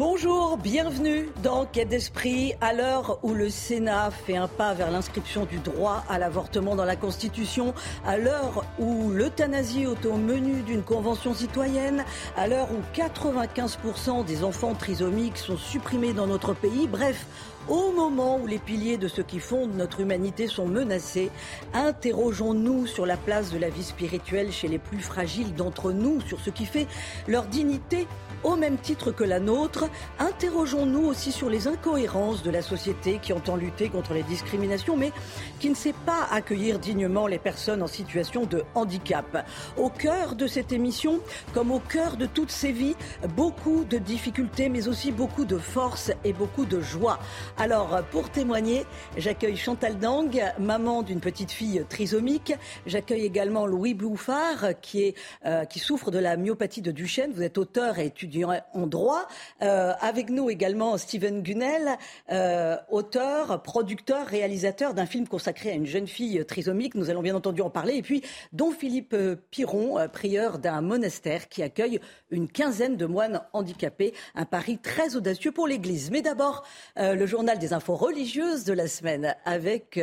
Bonjour, bienvenue dans Quai d'Esprit. À l'heure où le Sénat fait un pas vers l'inscription du droit à l'avortement dans la Constitution, à l'heure où l'euthanasie est au menu d'une convention citoyenne, à l'heure où 95% des enfants trisomiques sont supprimés dans notre pays, bref, au moment où les piliers de ce qui fonde notre humanité sont menacés, interrogeons-nous sur la place de la vie spirituelle chez les plus fragiles d'entre nous, sur ce qui fait leur dignité au même titre que la nôtre, interrogeons-nous aussi sur les incohérences de la société qui entend lutter contre les discriminations, mais qui ne sait pas accueillir dignement les personnes en situation de handicap. Au cœur de cette émission, comme au cœur de toutes ces vies, beaucoup de difficultés, mais aussi beaucoup de force et beaucoup de joie. Alors, pour témoigner, j'accueille Chantal Dang, maman d'une petite fille trisomique. J'accueille également Louis Bouffard, qui, est, euh, qui souffre de la myopathie de Duchenne. Vous êtes auteur et étudiant en droit. Euh, avec nous également Steven Gunnell, euh, auteur, producteur, réalisateur d'un film consacré à une jeune fille trisomique. Nous allons bien entendu en parler. Et puis, dont Philippe Piron, prieur d'un monastère qui accueille une quinzaine de moines handicapés. Un pari très audacieux pour l'Église. Mais d'abord, le journal des infos religieuses de la semaine avec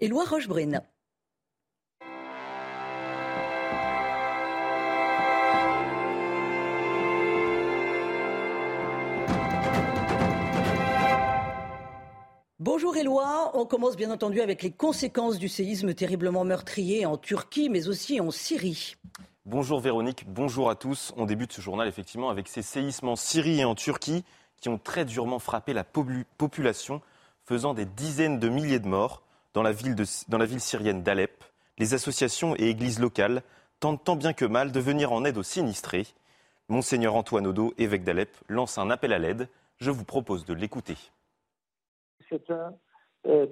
Éloi Rochebrune. Bonjour Éloi, on commence bien entendu avec les conséquences du séisme terriblement meurtrier en Turquie mais aussi en Syrie. Bonjour Véronique, bonjour à tous. On débute ce journal effectivement avec ces séismes en Syrie et en Turquie qui ont très durement frappé la population, faisant des dizaines de milliers de morts dans la ville, dans la ville syrienne d'Alep. Les associations et églises locales tentent tant bien que mal de venir en aide aux sinistrés. Monseigneur Antoine Odo, évêque d'Alep, lance un appel à l'aide. Je vous propose de l'écouter c'est un euh,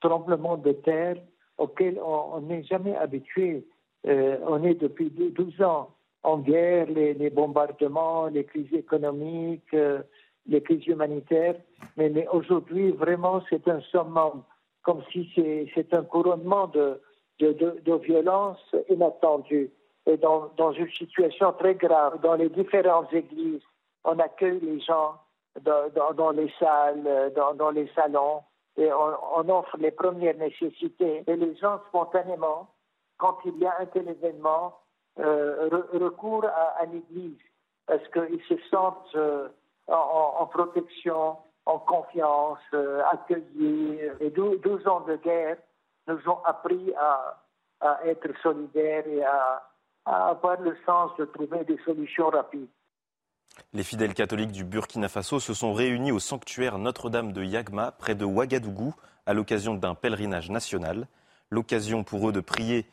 tremblement de terre auquel on n'est jamais habitué. Euh, on est depuis 12 ans en guerre, les, bombardements, les crises économiques, euh, les crises humanitaires. Mais, aujourd'hui, vraiment, c'est un summum, comme si c'est un couronnement de, de, violence inattendue. Et dans, dans une situation très grave, dans les différentes églises, on accueille les gens dans, les salles, dans, les salons, et on, offre les premières nécessités. Et les gens, spontanément, quand il y a un tel événement, euh, recourent à, l'église parce qu'ils se sentent euh, en, protection, en confiance, accueillis. Et 12 ans de guerre nous ont appris à, être solidaires et à, à avoir le sens de trouver des solutions rapides. Les fidèles catholiques du Burkina Faso se sont réunis au sanctuaire Notre-Dame de Yagma, près de Ouagadougou, à l'occasion d'un pèlerinage national. L'occasion pour eux de prier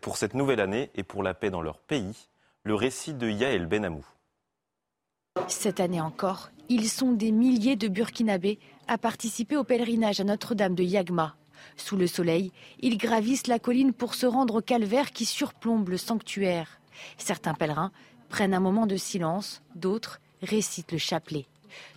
pour cette nouvelle année et pour la paix dans leur pays. Le récit de Yael Benamou. Cette année encore, ils sont des milliers de Burkinabés à participer au pèlerinage à Notre-Dame de Yagma. Sous le soleil, ils gravissent la colline pour se rendre au calvaire qui surplombe le sanctuaire. Certains pèlerins prennent un moment de silence, d'autres récitent le chapelet.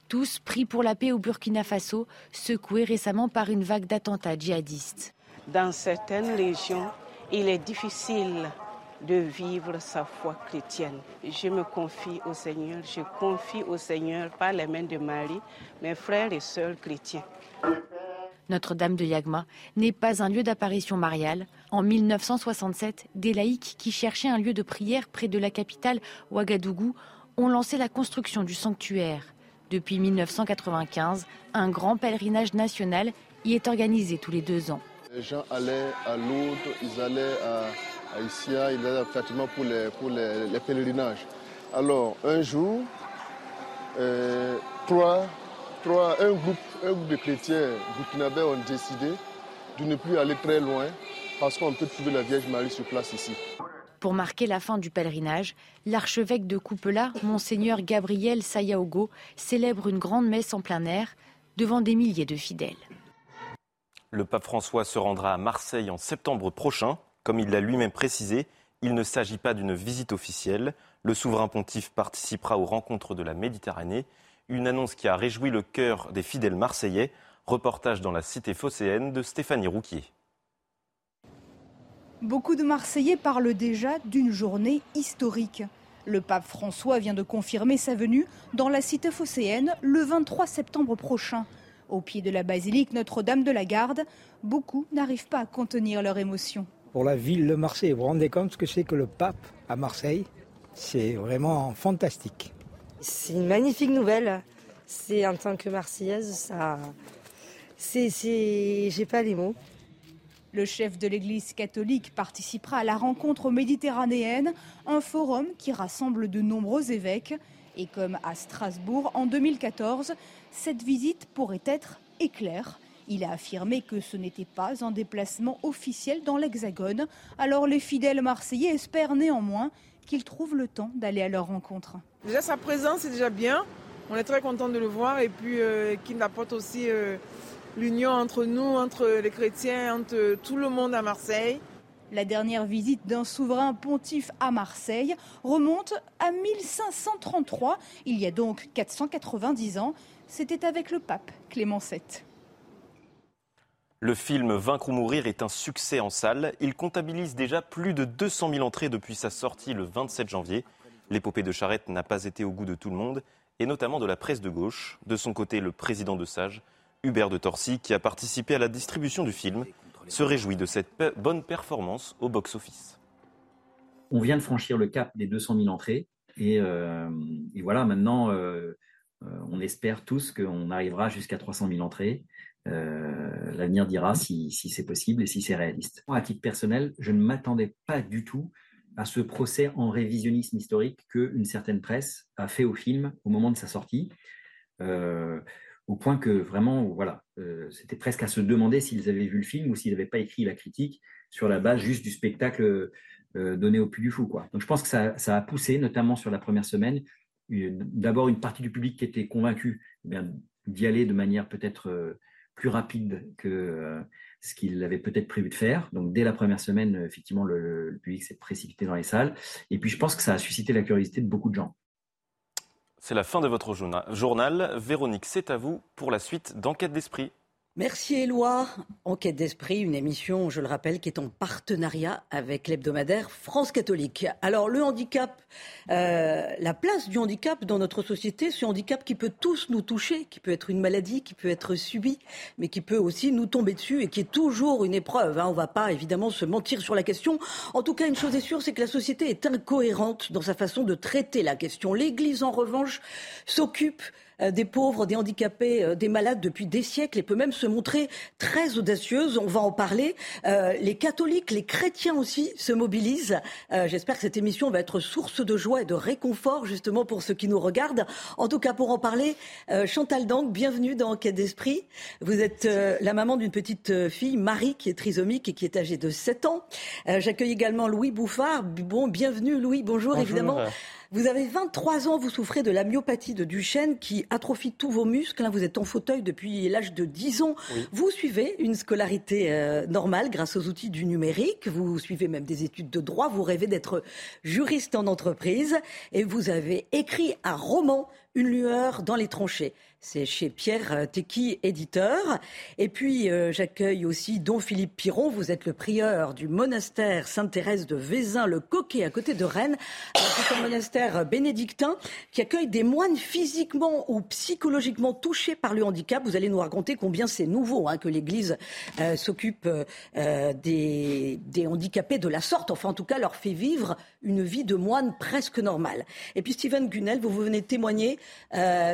Tous pris pour la paix au Burkina Faso, secoués récemment par une vague d'attentats djihadistes. Dans certaines régions, il est difficile de vivre sa foi chrétienne. Je me confie au Seigneur, je confie au Seigneur par les mains de Marie, mes frères et sœurs chrétiens. Notre-Dame de Yagma n'est pas un lieu d'apparition mariale. En 1967, des laïcs qui cherchaient un lieu de prière près de la capitale Ouagadougou ont lancé la construction du sanctuaire. Depuis 1995, un grand pèlerinage national y est organisé tous les deux ans. Les gens allaient à Lourdes, ils allaient à, Issia, ils allaient pratiquement pour les, pour les, pèlerinages. Alors, un jour, euh, trois, trois, un groupe un groupe de chrétiens burkinabés ont décidé de ne plus aller très loin parce qu'on peut trouver la Vierge Marie sur place ici. Pour marquer la fin du pèlerinage, l'archevêque de Coupela, monseigneur Gabriel Sayaogo, célèbre une grande messe en plein air devant des milliers de fidèles. Le pape François se rendra à Marseille en septembre prochain. Comme il l'a lui-même précisé, il ne s'agit pas d'une visite officielle. Le souverain pontife participera aux rencontres de la Méditerranée une annonce qui a réjoui le cœur des fidèles marseillais. Reportage dans la cité phocéenne de Stéphanie Rouquier. Beaucoup de Marseillais parlent déjà d'une journée historique. Le pape François vient de confirmer sa venue dans la cité phocéenne le 23 septembre prochain. Au pied de la basilique Notre-Dame de la Garde, beaucoup n'arrivent pas à contenir leur émotion. Pour la ville de Marseille, vous vous rendez compte ce que c'est que le pape à Marseille? C'est vraiment fantastique. C'est une magnifique nouvelle. C'est en tant que Marseillaise, ça. C'est. J'ai pas les mots. Le chef de l'Église catholique participera à la rencontre méditerranéenne, un forum qui rassemble de nombreux évêques. Et comme à Strasbourg en 2014, cette visite pourrait être éclair. Il a affirmé que ce n'était pas un déplacement officiel dans l'Hexagone. Alors les fidèles marseillais espèrent néanmoins qu'il trouve le temps d'aller à leur rencontre. Déjà sa présence est déjà bien. On est très content de le voir et puis euh, qu'il apporte aussi euh, l'union entre nous, entre les chrétiens, entre tout le monde à Marseille. La dernière visite d'un souverain pontife à Marseille remonte à 1533, il y a donc 490 ans. C'était avec le pape Clément VII. Le film Vaincre ou mourir est un succès en salle. Il comptabilise déjà plus de 200 000 entrées depuis sa sortie le 27 janvier. L'épopée de Charette n'a pas été au goût de tout le monde, et notamment de la presse de gauche. De son côté, le président de Sage, Hubert de Torcy, qui a participé à la distribution du film, se réjouit de cette bonne performance au box-office. On vient de franchir le cap des 200 000 entrées, et, euh, voilà, maintenant, euh, euh, on espère tous qu'on arrivera jusqu'à 300 000 entrées. L'avenir dira si, c'est possible et si c'est réaliste. À titre personnel, je ne m'attendais pas du tout à ce procès en révisionnisme historique qu'une certaine presse a fait au film au moment de sa sortie. Euh, au point que vraiment, voilà, euh, c'était presque à se demander s'ils avaient vu le film ou s'ils n'avaient pas écrit la critique sur la base juste du spectacle euh, donné au Puy du Fou. Donc je pense que ça, a poussé, notamment sur la première semaine, d'abord une partie du public qui était convaincue eh d'y aller de manière peut-être plus rapide que ce qu'il avait peut-être prévu de faire. Donc dès la première semaine, effectivement, le, le public s'est précipité dans les salles. Et puis je pense que ça a suscité la curiosité de beaucoup de gens. C'est la fin de votre journal. Véronique, c'est à vous pour la suite d'Enquête d'Esprit. Merci Éloi. Enquête d'esprit, une émission, je le rappelle, qui est en partenariat avec l'hebdomadaire France catholique. Alors le handicap, euh, la place du handicap dans notre société, ce handicap qui peut tous nous toucher, qui peut être une maladie, qui peut être subi, mais qui peut aussi nous tomber dessus et qui est toujours une épreuve. Hein. On ne va pas évidemment se mentir sur la question. En tout cas, une chose est sûre, c'est que la société est incohérente dans sa façon de traiter la question. L'Église, en revanche, s'occupe des pauvres, des handicapés, euh, des malades depuis des siècles et peut même se montrer très audacieuse. On va en parler. Euh, les catholiques, les chrétiens aussi se mobilisent. J'espère que cette émission va être source de joie et de réconfort justement pour ceux qui nous regardent. En tout cas, pour en parler, Chantal Dank, bienvenue dans Quai d'Esprit. Vous êtes la maman d'une petite fille, Marie, qui est trisomique et qui est âgée de 7 ans. J'accueille également Louis Bouffard. Bon, bienvenue Louis, bonjour. bonjour. évidemment. Vous avez 23 ans, vous souffrez de la myopathie de Duchenne qui atrophie tous vos muscles. Vous êtes en fauteuil depuis l'âge de 10 ans. Vous suivez une scolarité euh, normale grâce aux outils du numérique. Vous suivez même des études de droit. Vous rêvez d'être juriste en entreprise. Et vous avez écrit un roman, Une lueur dans les tranchées. C'est chez Pierre euh, Tequi, éditeur. Et puis, euh, j'accueille aussi Don Philippe Piron. Vous êtes le prieur du monastère Sainte-Thérèse de Vézin, le Coquet, à côté de Rennes. C'est un monastère bénédictin qui accueille des moines physiquement ou psychologiquement touchés par le handicap. Vous allez nous raconter combien c'est nouveau hein, que l'Église euh, s'occupe des, des handicapés de la sorte. Enfin, en tout cas, leur fait vivre une vie de moine presque normale. Et puis, Steven Gunnel, vous venez témoigner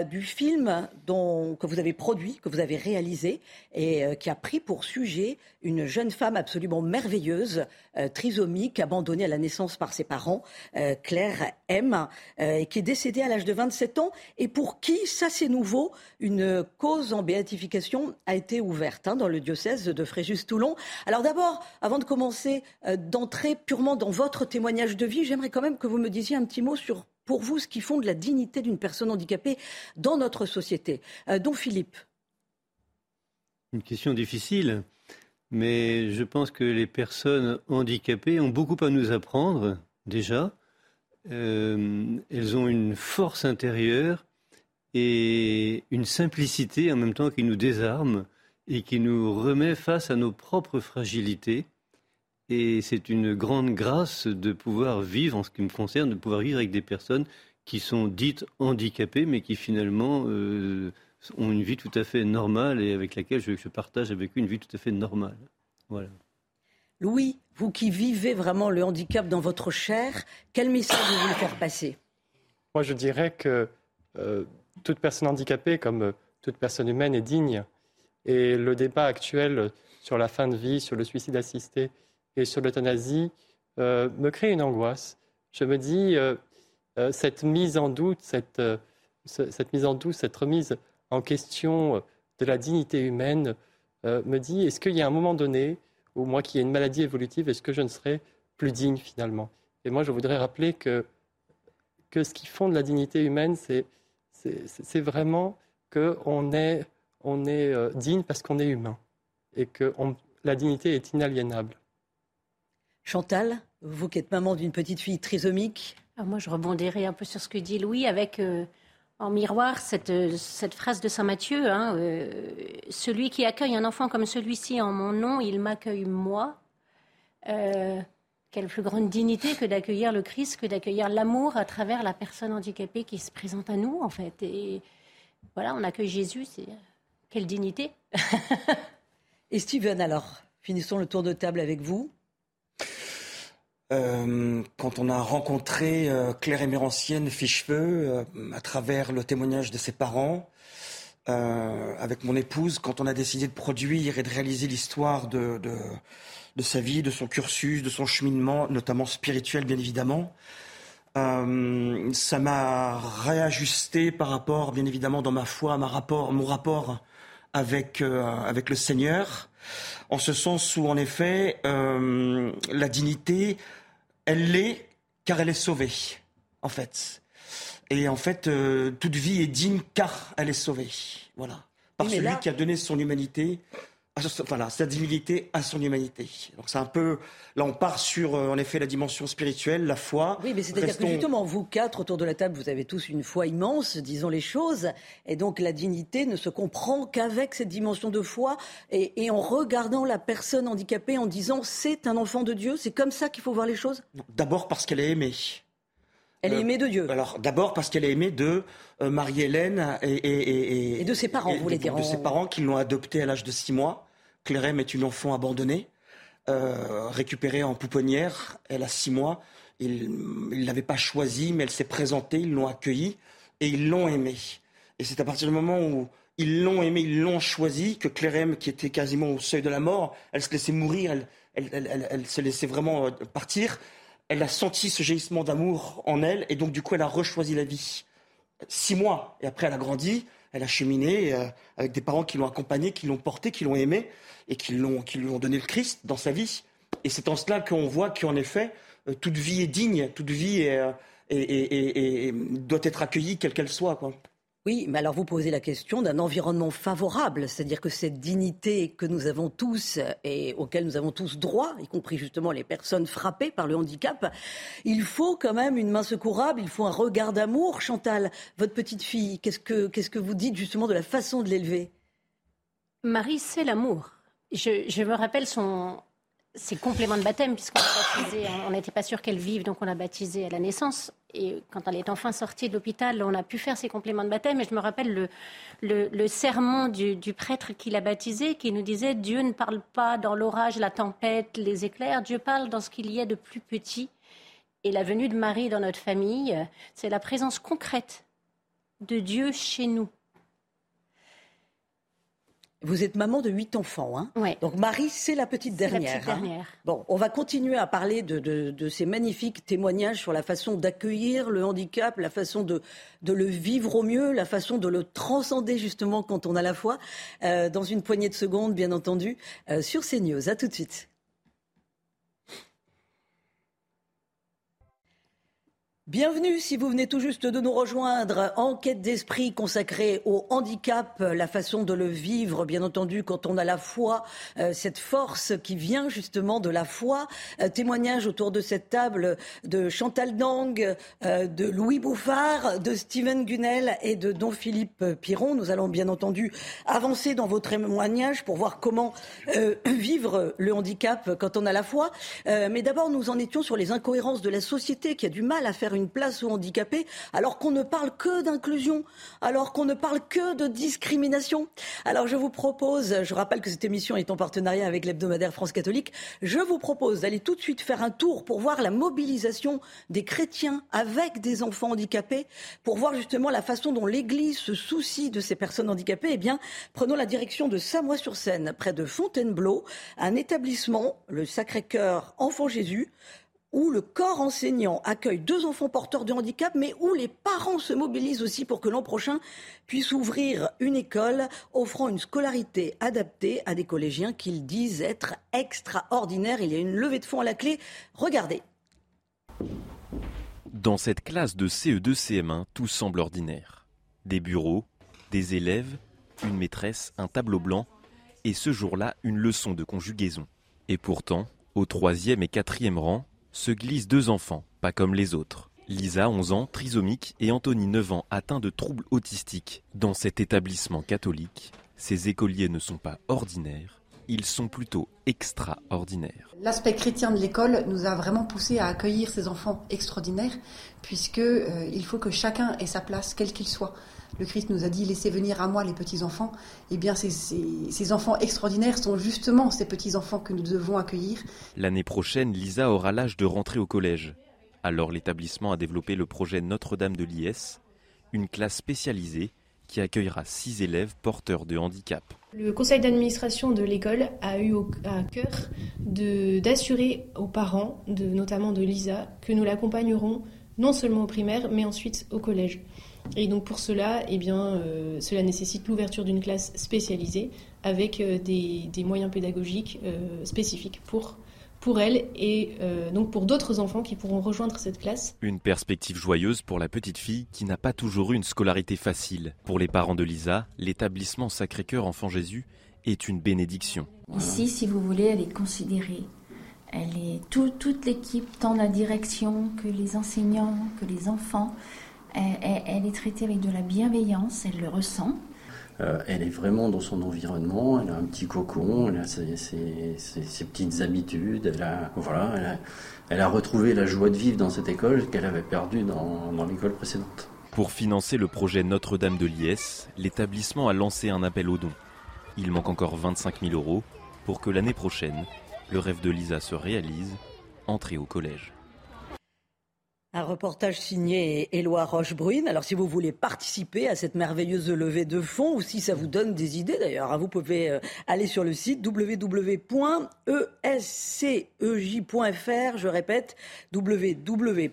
du film que vous avez produit, que vous avez réalisé, et euh, qui a pris pour sujet une jeune femme absolument merveilleuse, euh, trisomique, abandonnée à la naissance par ses parents, euh, Claire M, et qui est décédée à l'âge de 27 ans, et pour qui, ça c'est nouveau, une cause en béatification a été ouverte hein, dans le diocèse de Fréjus-Toulon. Alors d'abord, avant de commencer, d'entrer purement dans votre témoignage de vie, j'aimerais quand même que vous me disiez un petit mot sur pour vous ce qui fonde la dignité d'une personne handicapée dans notre société. Euh, Philippe. Une question difficile, mais je pense que les personnes handicapées ont beaucoup à nous apprendre déjà. Euh, elles ont une force intérieure et une simplicité en même temps qui nous désarme et qui nous remet face à nos propres fragilités. Et c'est une grande grâce de pouvoir vivre, en ce qui me concerne, de pouvoir vivre avec des personnes qui sont dites handicapées, mais qui finalement euh, ont une vie tout à fait normale et avec laquelle je, je partage avec eux une vie tout à fait normale. Voilà. Louis, vous qui vivez vraiment le handicap dans votre chair, quel message vous voulez faire passer? Moi, je dirais que euh, toute personne handicapée, comme euh, toute personne humaine, est digne. Et le débat actuel sur la fin de vie, sur le suicide assisté et sur l'euthanasie euh, me crée une angoisse. Je me dis, cette mise en doute, cette, mise en doute, cette remise en question de la dignité humaine, me dit, est-ce qu'il y a un moment donné ou moi qui ai une maladie évolutive, est-ce que je ne serai plus digne finalement? Et moi, je voudrais rappeler que, ce qui fonde la dignité humaine, c'est, vraiment qu'on est, euh, digne parce qu'on est humain et que la dignité est inaliénable. Chantal, vous qui êtes maman d'une petite fille trisomique. Ah, moi, je rebondirai un peu sur ce que dit Louis avec euh, en miroir cette, cette phrase de Saint Matthieu, hein, euh, celui qui accueille un enfant comme celui-ci en mon nom, il m'accueille moi. Euh, quelle plus grande dignité que d'accueillir le Christ, que d'accueillir l'amour à travers la personne handicapée qui se présente à nous, en fait. Et voilà, on accueille Jésus, c'est quelle dignité. Et Steven, alors, finissons le tour de table avec vous. Euh, quand on a rencontré euh, Claire Émérancienne Fichefeu euh, à travers le témoignage de ses parents, avec mon épouse, quand on a décidé de produire et de réaliser l'histoire de, de, de, sa vie, de son cursus, de son cheminement, notamment spirituel bien évidemment, ça m'a réajusté par rapport, bien évidemment, dans ma foi, ma rapport, mon rapport avec, avec le Seigneur en ce sens où, en effet, euh, la dignité, elle l'est car elle est sauvée, en fait. Et en fait, euh, toute vie est digne car elle est sauvée. Voilà. Par celui qui a donné son humanité voilà, sa divinité à son humanité. Donc c'est un peu, là on part sur euh, en effet la dimension spirituelle, la foi. Oui, mais c'est-à-dire que justement vous quatre autour de la table, vous avez tous une foi immense, disons les choses, et donc la dignité ne se comprend qu'avec cette dimension de foi et, en regardant la personne handicapée en disant c'est un enfant de Dieu. C'est comme ça qu'il faut voir les choses? D'abord parce qu'elle est aimée. Elle est euh, aimée de Dieu. Alors d'abord parce qu'elle est aimée de euh, Marie-Hélène et, et, et, de ses parents, vous voulez dire. De ses parents qui l'ont adoptée à l'âge de six mois. Clérem est une enfant abandonnée, euh, récupérée en pouponnière. Elle a six mois. Ils ne l'avaient pas choisie, mais elle s'est présentée, ils l'ont accueillie et ils l'ont aimée. Et c'est à partir du moment où ils l'ont aimée, ils l'ont choisie, que Clérem, qui était quasiment au seuil de la mort, elle se laissait mourir, elle, se laissait vraiment euh, partir. Elle a senti ce jaillissement d'amour en elle, et donc du coup, elle a rechoisi la vie. Six mois, et après, elle a grandi, elle a cheminé euh, avec des parents qui l'ont accompagnée, qui l'ont portée, qui l'ont aimée et qui, l'ont, qui lui ont donné le Christ dans sa vie. Et c'est en cela qu'on voit qu'en effet, euh, toute vie est digne, toute vie est, euh, doit être accueillie, quelle qu'elle soit. Quoi. Oui, mais alors vous posez la question d'un environnement favorable, c'est-à-dire que cette dignité que nous avons tous et auquel nous avons tous droit, y compris justement les personnes frappées par le handicap, il faut quand même une main secourable, il faut un regard d'amour. Chantal, votre petite fille, qu'est-ce que, vous dites justement de la façon de l'élever? Marie, c'est l'amour. Je, me rappelle son, ses compléments de baptême, puisqu'on on n'était pas sûr qu'elle vive, donc on l'a baptisée à la naissance et quand elle est enfin sortie de l'hôpital, on a pu faire ses compléments de baptême. Et je me rappelle le, sermon du, prêtre qui l'a baptisé, qui nous disait Dieu ne parle pas dans l'orage, la tempête, les éclairs. Dieu parle dans ce qu'il y a de plus petit. Et la venue de Marie dans notre famille, c'est la présence concrète de Dieu chez nous. Vous êtes maman de huit enfants, hein Donc Marie, c'est la petite dernière. La petite hein. bon, on va continuer à parler de, ces magnifiques témoignages sur la façon d'accueillir le handicap, la façon de, le vivre au mieux, la façon de le transcender justement quand on a la foi. Euh, dans une poignée de secondes, bien entendu, euh, sur CNews. À tout de suite. Bienvenue si vous venez tout juste de nous rejoindre. Enquête d'esprit consacrée au handicap, la façon de le vivre, bien entendu, quand on a la foi, euh, cette force qui vient justement de la foi. Euh, témoignage autour de cette table de Chantal Dang, euh, de Louis Bouffard, de Steven Gunnel et de Don Philippe Piron. Nous allons bien entendu avancer dans vos témoignages pour voir comment vivre le handicap quand on a la foi. mais d'abord, nous en étions sur les incohérences de la société qui a du mal à faire une place aux handicapés, alors qu'on ne parle que d'inclusion, alors qu'on ne parle que de discrimination. Alors je vous propose, je rappelle que cette émission est en partenariat avec l'hebdomadaire France catholique, je vous propose d'aller tout de suite faire un tour pour voir la mobilisation des chrétiens avec des enfants handicapés, pour voir justement la façon dont l'Église se soucie de ces personnes handicapées. Eh bien, prenons la direction de Samois-sur-Seine, près de Fontainebleau, un établissement, le Sacré-Cœur Enfant Jésus, où le corps enseignant accueille deux enfants porteurs de handicap, mais où les parents se mobilisent aussi pour que l'an prochain puisse ouvrir une école offrant une scolarité adaptée à des collégiens qu'ils disent être extraordinaires. Il y a une levée de fonds à la clé. Regardez. Dans cette classe de CE2 CM1, tout semble ordinaire. Des bureaux, des élèves, une maîtresse, un tableau blanc, et ce jour-là, une leçon de conjugaison. Et pourtant, au troisième et quatrième rang, se glissent deux enfants, pas comme les autres. Lisa, 11 ans, trisomique, et Anthony, 9 ans, atteint de troubles autistiques. Dans cet établissement catholique, ces écoliers ne sont pas ordinaires, ils sont plutôt extraordinaires. L'aspect chrétien de l'école nous a vraiment poussé à accueillir ces enfants extraordinaires, puisque euh, il faut que chacun ait sa place, quel qu'il soit le Christ nous a dit laissez venir à moi les petits-enfants, eh bien ces, ces, enfants extraordinaires sont justement ces petits-enfants que nous devons accueillir. L'année prochaine, Lisa aura l'âge de rentrer au collège. Alors l'établissement a développé le projet Notre-Dame de l'IS, une classe spécialisée qui accueillera six élèves porteurs de handicap. Le conseil d'administration de l'école a eu à cœur d'assurer aux parents, de, notamment de Lisa, que nous l'accompagnerons non seulement au primaire, mais ensuite au collège. Et donc pour cela, eh bien, euh, cela nécessite l'ouverture d'une classe spécialisée avec euh, des, moyens pédagogiques euh, spécifiques pour, pour elle et donc pour d'autres enfants qui pourront rejoindre cette classe. Une perspective joyeuse pour la petite fille qui n'a pas toujours eu une scolarité facile. Pour les parents de Lisa, l'établissement Sacré-Cœur Enfant Jésus est une bénédiction. Ici, si vous voulez, elle est considérée. Elle est toute l'équipe, tant la direction que les enseignants, que les enfants elle, est traitée avec de la bienveillance, elle le ressent. Euh, elle est vraiment dans son environnement, elle a un petit cocon, elle a ses, petites habitudes, elle a, voilà, elle a, retrouvé la joie de vivre dans cette école qu'elle avait perdue dans, dans l'école précédente. Pour financer le projet Notre-Dame de l'IS, l'établissement a lancé un appel aux dons. Il manque encore 25 000 euros pour que l'année prochaine, le rêve de Lisa se réalise, entrer au collège. Un reportage signé Éloi Rochebrune. Alors, si vous voulez participer à cette merveilleuse levée de fonds, ou si ça vous donne des idées d'ailleurs, hein, vous pouvez euh, aller sur le site www.escej.fr. Je répète, www.escej.fr.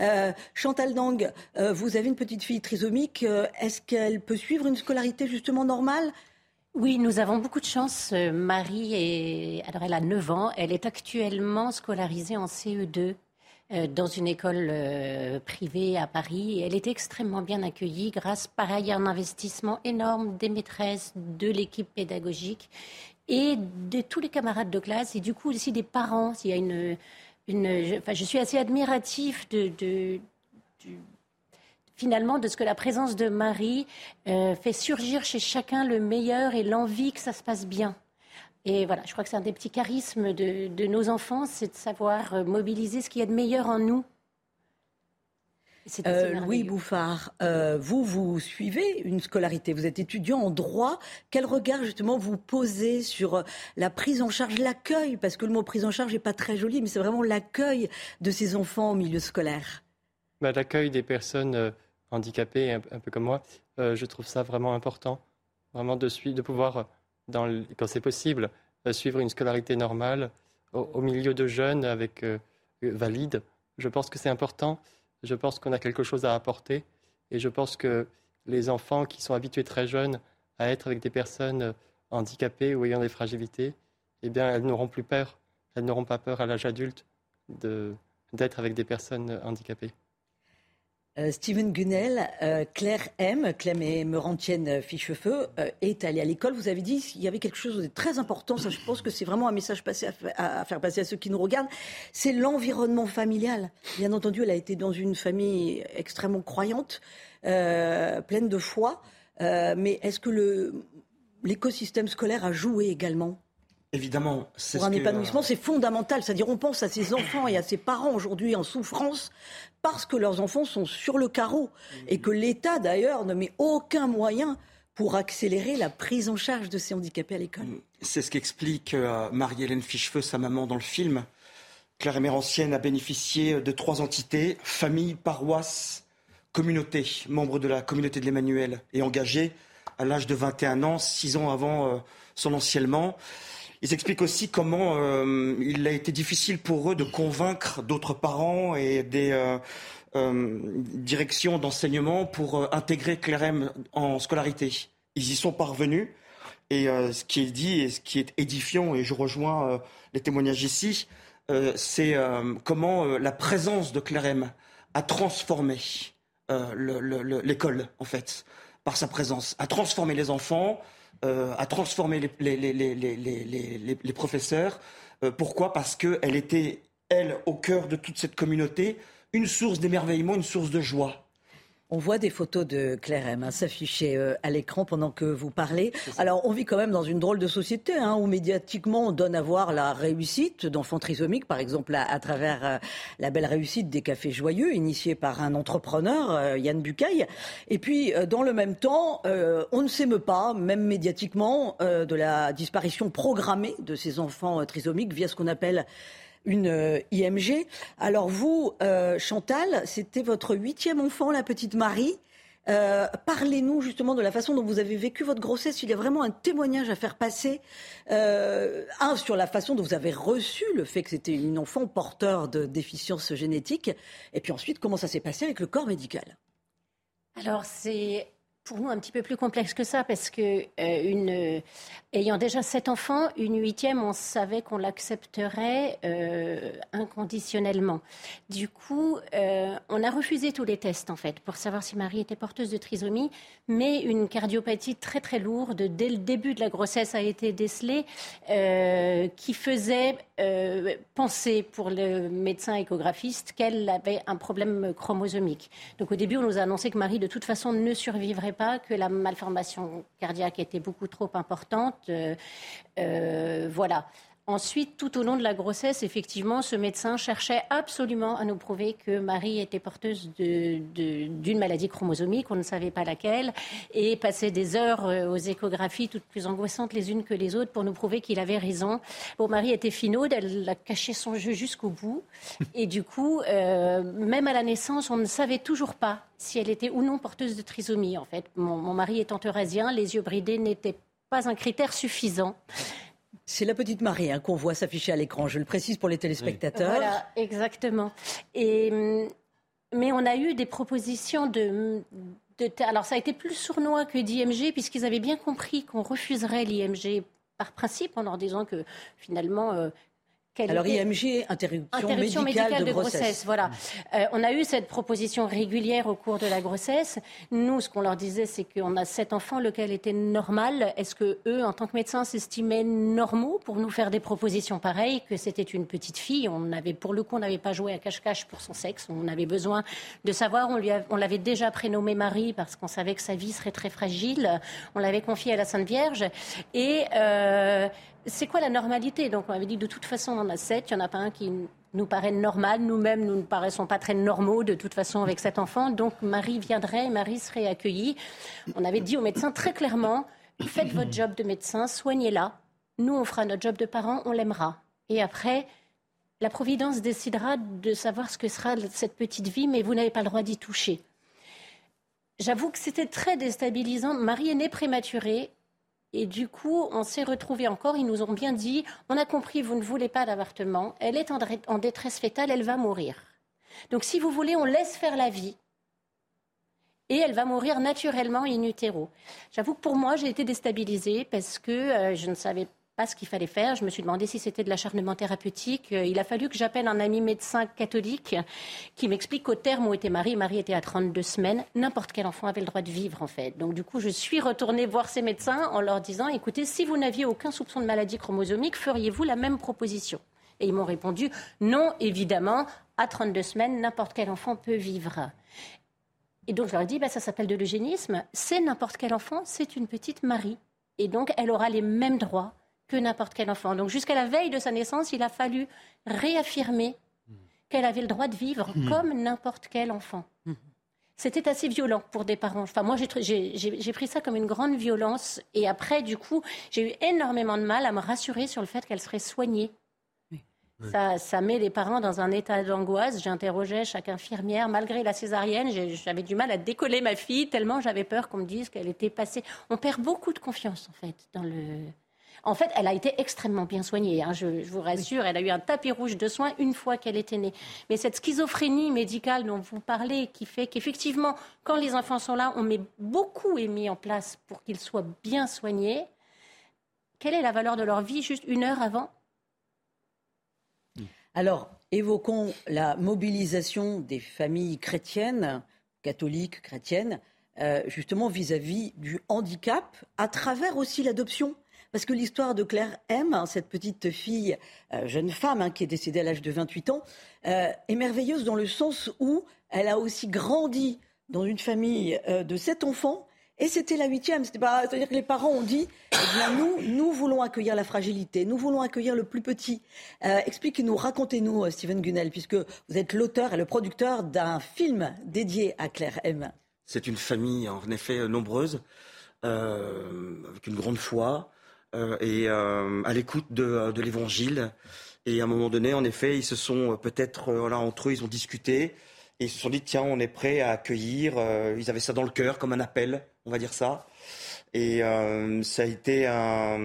Euh, Chantal Dang, euh, vous avez une petite fille trisomique. Est-ce qu'elle peut suivre une scolarité justement normale? Oui, nous avons beaucoup de chance. Euh, Marie, est, alors elle a 9 ans, elle est actuellement scolarisée en CE2 euh, dans une école euh, privée à Paris. Elle est extrêmement bien accueillie grâce, pareil, à un investissement énorme des maîtresses, de l'équipe pédagogique et de tous les camarades de classe et du coup aussi des parents. Il y a une, une, enfin, je suis assez admiratif de, de finalement de ce que la présence de Marie euh, fait surgir chez chacun le meilleur et l'envie que ça se passe bien. Et voilà, je crois que c'est un des petits charismes de, nos enfants, c'est de savoir euh, mobiliser ce qu'il y a de meilleur en nous. Euh, Louis Bouffard, vous, vous suivez une scolarité, vous êtes étudiant en droit. Quel regard justement vous posez sur la prise en charge, l'accueil? Parce que le mot prise en charge n'est pas très joli, mais c'est vraiment l'accueil de ces enfants au milieu scolaire. Bah, l'accueil des personnes handicapé, un, peu comme moi, euh, je trouve ça vraiment important, vraiment de, de pouvoir, dans quand c'est possible, euh, suivre une scolarité normale au, milieu de jeunes avec euh, valides. Je pense que c'est important. Je pense qu'on a quelque chose à apporter, et je pense que les enfants qui sont habitués très jeunes à être avec des personnes handicapées ou ayant des fragilités, eh bien, elles n'auront plus peur. elles n'auront pas peur à l'âge adulte d'être avec des personnes handicapées. Euh, Steven Gunnell, euh, Claire M, Clem et Merantienne Fichefeu, euh, est allée à l'école. Vous avez dit qu'il y avait quelque chose de très important. Ça, je pense que c'est vraiment un message passé à, faire passer à ceux qui nous regardent. C'est l'environnement familial. Bien entendu, elle a été dans une famille extrêmement croyante, pleine de foi. mais est-ce que l'écosystème scolaire a joué également? Évidemment. Pour un épanouissement, c'est fondamental. C'est-à-dire, on pense à ces enfants et à ces parents aujourd'hui en souffrance parce que leurs enfants sont sur le carreau et que l'État, d'ailleurs, ne met aucun moyen pour accélérer la prise en charge de ces handicapés à l'école. C'est ce qu'explique euh, Marie-Hélène Fichefeu, sa maman, dans le film. Claire Ancienne a bénéficié de trois entités, famille, paroisse, communauté, membre de la communauté de l'Emmanuel et engagée à l'âge de 21 ans, six ans avant euh, son anciennement. Ils expliquent aussi comment euh, il a été difficile pour eux de convaincre d'autres parents et des euh, euh, directions d'enseignement pour intégrer Clérem en scolarité. Ils y sont parvenus. Et ce qui est dit et ce qui est édifiant, et je rejoins les témoignages ici, c'est comment la présence de Clérem a transformé l'école, en fait, par sa présence, a transformé les enfants, euh, à transformer les, les, professeurs. Euh, pourquoi? Parce qu'elle était, elle, au cœur de toute cette communauté, une source d'émerveillement, une source de joie. On voit des photos de Claire M hein, s'afficher euh, à l'écran pendant que vous parlez. Alors, on vit quand même dans une drôle de société hein, où médiatiquement on donne à voir la réussite d'enfants trisomiques, par exemple à, travers euh, la belle réussite des cafés joyeux, initiés par un entrepreneur, euh, Yann Bucaille. Et puis, dans le même temps, on ne s'émeut pas, même médiatiquement, de la disparition programmée de ces enfants trisomiques via ce qu'on appelle une euh, IMG. Alors vous, euh, Chantal, c'était votre huitième enfant, la petite Marie. Euh, parlez-nous justement de la façon dont vous avez vécu votre grossesse. Il y a vraiment un témoignage à faire passer. un, sur la façon dont vous avez reçu le fait que c'était une enfant porteur de déficience génétique. Et puis ensuite, comment ça s'est passé avec le corps médical? Alors, c'est pour nous un petit peu plus complexe que ça parce que euh, une, ayant déjà sept enfants, une huitième, on savait qu'on l'accepterait euh, inconditionnellement. Du coup, euh, on a refusé tous les tests en fait pour savoir si Marie était porteuse de trisomie, mais une cardiopathie très très lourde dès le début de la grossesse a été décelée qui faisait penser pour le médecin échographiste qu'elle avait un problème chromosomique. Donc au début, on nous a annoncé que Marie de toute façon ne survivrait que la malformation cardiaque était beaucoup trop importante. Euh, euh, voilà. Ensuite, tout au long de la grossesse, effectivement, ce médecin cherchait absolument à nous prouver que Marie était porteuse d'une maladie chromosomique, on ne savait pas laquelle, et passait des heures euh, aux échographies, toutes plus angoissantes les unes que les autres, pour nous prouver qu'il avait raison. Bon, Marie était finaude, elle a caché son jeu jusqu'au bout, et du coup, euh, même à la naissance, on ne savait toujours pas si elle était ou non porteuse de trisomie. En fait, mon, mon mari étant eurasien, les yeux bridés n'étaient pas un critère suffisant. C'est la petite Marie hein, qu'on voit s'afficher à l'écran, je le précise pour les téléspectateurs. Voilà, exactement. Hum, mais on a eu des propositions de, de alors ça a été plus sournois que d'IMG puisqu'ils avaient bien compris qu'on refuserait l'IMG par principe en leur disant que finalement euh, alors IMG, interruption, médicale, de, grossesse. Voilà. Euh, on a eu cette proposition régulière au cours de la grossesse. Nous, ce qu'on leur disait, c'est qu'on a sept enfants, lequel était normal. Est-ce que eux, en tant que médecins, s'estimaient normaux pour nous faire des propositions pareilles Que c'était une petite fille? On avait, pour le coup, on n'avait pas joué à cache-cache pour son sexe. On avait besoin de savoir. On lui, on l'avait déjà prénommé Marie parce qu'on savait que sa vie serait très fragile. On l'avait confiée à la Sainte Vierge et euh, c'est quoi la normalité? Donc on avait dit de toute façon on en a sept, il n'y en a pas un qui nous paraît normal, nous-mêmes nous ne paraissons pas très normaux de toute façon avec cet enfant, donc Marie viendrait, Marie serait accueillie. On avait dit aux médecins très clairement, faites votre job de médecin, soignez-la, nous on fera notre job de parents, on l'aimera. Et après, la Providence décidera de savoir ce que sera cette petite vie, mais vous n'avez pas le droit d'y toucher. J'avoue que c'était très déstabilisant. Marie est née prématurée. Et du coup, on s'est retrouvés encore. Ils nous ont bien dit on a compris, vous ne voulez pas d'avortement. Elle est en détresse fétale, elle va mourir. Donc, si vous voulez, on laisse faire la vie. Et elle va mourir naturellement in utero. J'avoue que pour moi, j'ai été déstabilisée parce que euh, je ne savais pas ce qu'il fallait faire. Je me suis demandé si c'était de l'acharnement thérapeutique. Euh, il a fallu que j'appelle un ami médecin catholique qui m'explique qu'au terme où était Marie, Marie était à 32 semaines, n'importe quel enfant avait le droit de vivre en fait. Donc du coup, je suis retournée voir ces médecins en leur disant, écoutez, si vous n'aviez aucun soupçon de maladie chromosomique, feriez-vous la même proposition? Et ils m'ont répondu, non, évidemment, à 32 semaines, n'importe quel enfant peut vivre. Et donc je leur ai dit, bah, ça s'appelle de l'eugénisme, c'est n'importe quel enfant, c'est une petite Marie. Et donc elle aura les mêmes droits que n'importe quel enfant. Donc jusqu'à la veille de sa naissance, il a fallu réaffirmer qu'elle avait le droit de vivre mmh. comme n'importe quel enfant. Mmh. C'était assez violent pour des parents. Enfin, moi, j'ai pris ça comme une grande violence. Et après, du coup, j'ai eu énormément de mal à me rassurer sur le fait qu'elle serait soignée. Ça, ça, met les parents dans un état d'angoisse. J'interrogeais chaque infirmière. Malgré la césarienne, j'avais du mal à décoller ma fille, tellement j'avais peur qu'on me dise qu'elle était passée. On perd beaucoup de confiance, en fait, dans le, en fait, elle a été extrêmement bien soignée, hein, je, vous rassure. Elle a eu un tapis rouge de soins une fois qu'elle était née. Mais cette schizophrénie médicale dont vous parlez, qui fait qu'effectivement, quand les enfants sont là, on met beaucoup est mis en place pour qu'ils soient bien soignés. Quelle est la valeur de leur vie juste une heure avant? Alors, évoquons la mobilisation des familles chrétiennes, catholiques, chrétiennes, euh, justement vis-à-vis du handicap, à travers aussi l'adoption. Parce que l'histoire de Claire M, hein, cette petite fille, euh, jeune femme hein, qui est décédée à l'âge de 28 ans, euh, est merveilleuse dans le sens où elle a aussi grandi dans une famille euh, de sept enfants. Et c'était la huitième. C'est-à-dire que les parents ont dit eh nous, nous voulons accueillir la fragilité, nous voulons accueillir le plus petit. Expliquez-nous, racontez-nous, Steven Gunnell, puisque vous êtes l'auteur et le producteur d'un film dédié à Claire M. C'est une famille, en effet, nombreuse, avec une grande foi, et euh, à l'écoute de, de l'Évangile. Et à un moment donné, en effet, ils se sont euh, peut-être là entre eux, ils ont discuté et ils se sont dit tiens, on est prêt à accueillir. ils avaient ça dans le cœur comme un appel, on va dire ça. Et ça a été ça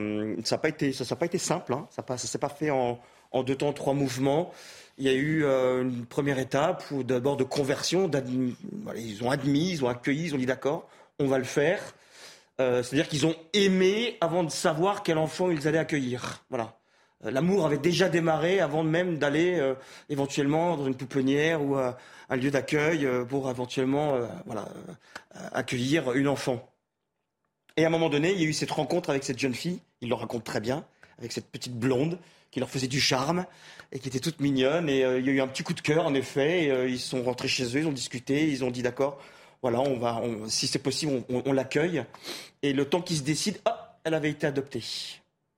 n'a pas été, ça, pas été simple. Hein. Ça ne s'est pas fait en, deux temps, trois mouvements. Il y a eu une première étape où d'abord de conversion. ils ont admis, ils ont accueilli, ils ont dit d'accord, on va le faire. Euh, c'est-à-dire qu'ils ont aimé avant de savoir quel enfant ils allaient accueillir. Voilà. Euh, l'amour avait déjà démarré avant même d'aller euh, éventuellement dans une pouponnière ou un lieu d'accueil pour éventuellement voilà, accueillir une enfant. Et à un moment donné, il y a eu cette rencontre avec cette jeune fille, il le raconte très bien, avec cette petite blonde qui leur faisait du charme et qui était toute mignonne. Et il y a eu un petit coup de cœur, en effet. ils sont rentrés chez eux, ils ont discuté, ils ont dit d'accord, voilà, on va, si c'est possible, on, l'accueille. Et le temps qu'il se décide, ah, elle avait été adoptée.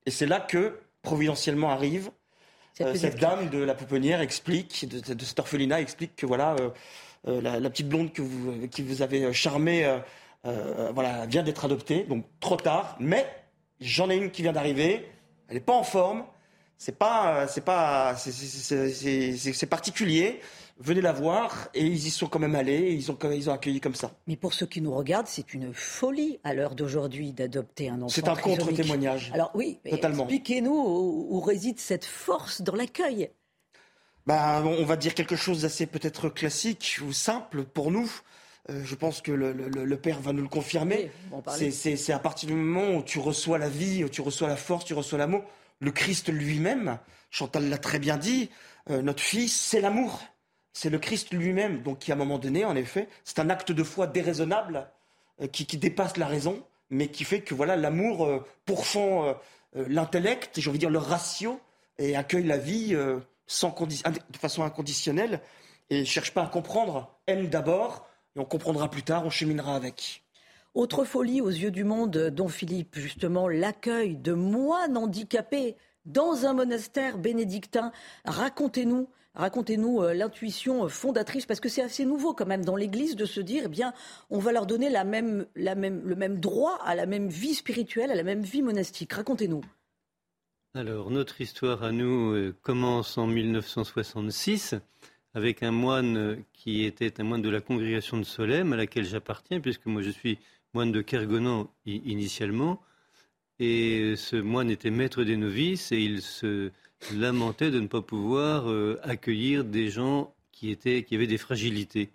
Et c'est là que, providentiellement, arrive cette, euh, dame de la pouponnière explique, de, de, cet orphelinat explique que voilà, euh, euh, la, petite blonde que vous, qui vous avez charmée, voilà, vient d'être adoptée, donc trop tard. Mais j'en ai une qui vient d'arriver. Elle n'est pas en forme. C'est pas, c'est pas, c'est particulier venez la voir et ils y sont quand même allés, ils ont, ils ont accueilli comme ça. Mais pour ceux qui nous regardent, c'est une folie à l'heure d'aujourd'hui d'adopter un enfant. C'est un contre-témoignage. Alors oui, expliquez-nous où, réside cette force dans l'accueil. Ben, on va dire quelque chose d'assez peut-être classique ou simple pour nous. Euh, je pense que le, père va nous le confirmer. c'est à partir du moment où tu reçois la vie, où tu reçois la force, tu reçois l'amour. Le Christ lui-même, Chantal l'a très bien dit, euh, notre fils, c'est l'amour c'est le Christ lui-même, donc qui à un moment donné, en effet, c'est un acte de foi déraisonnable euh, qui, dépasse la raison, mais qui fait que voilà l'amour euh, pourfend euh, l'intellect, j'ai envie de dire le ratio, et accueille la vie sans de façon inconditionnelle et cherche pas à comprendre, aime d'abord, et on comprendra plus tard, on cheminera avec. Autre folie aux yeux du monde, dont Philippe, justement, l'accueil de moines handicapés dans un monastère bénédictin. Racontez-nous Racontez-nous euh, l'intuition fondatrice, parce que c'est assez nouveau quand même dans l'Église de se dire, eh bien, on va leur donner le même droit à la même vie spirituelle, à la même vie monastique. Racontez-nous. Alors, notre histoire à nous euh, commence en 1966 avec un moine qui était un moine de la congrégation de Solem, à laquelle j'appartiens, puisque moi je suis moine de Kergonan initialement. Et ce moine était maître des novices et il se lamentait de ne pas pouvoir euh, accueillir des gens qui, étaient, qui avaient des fragilités.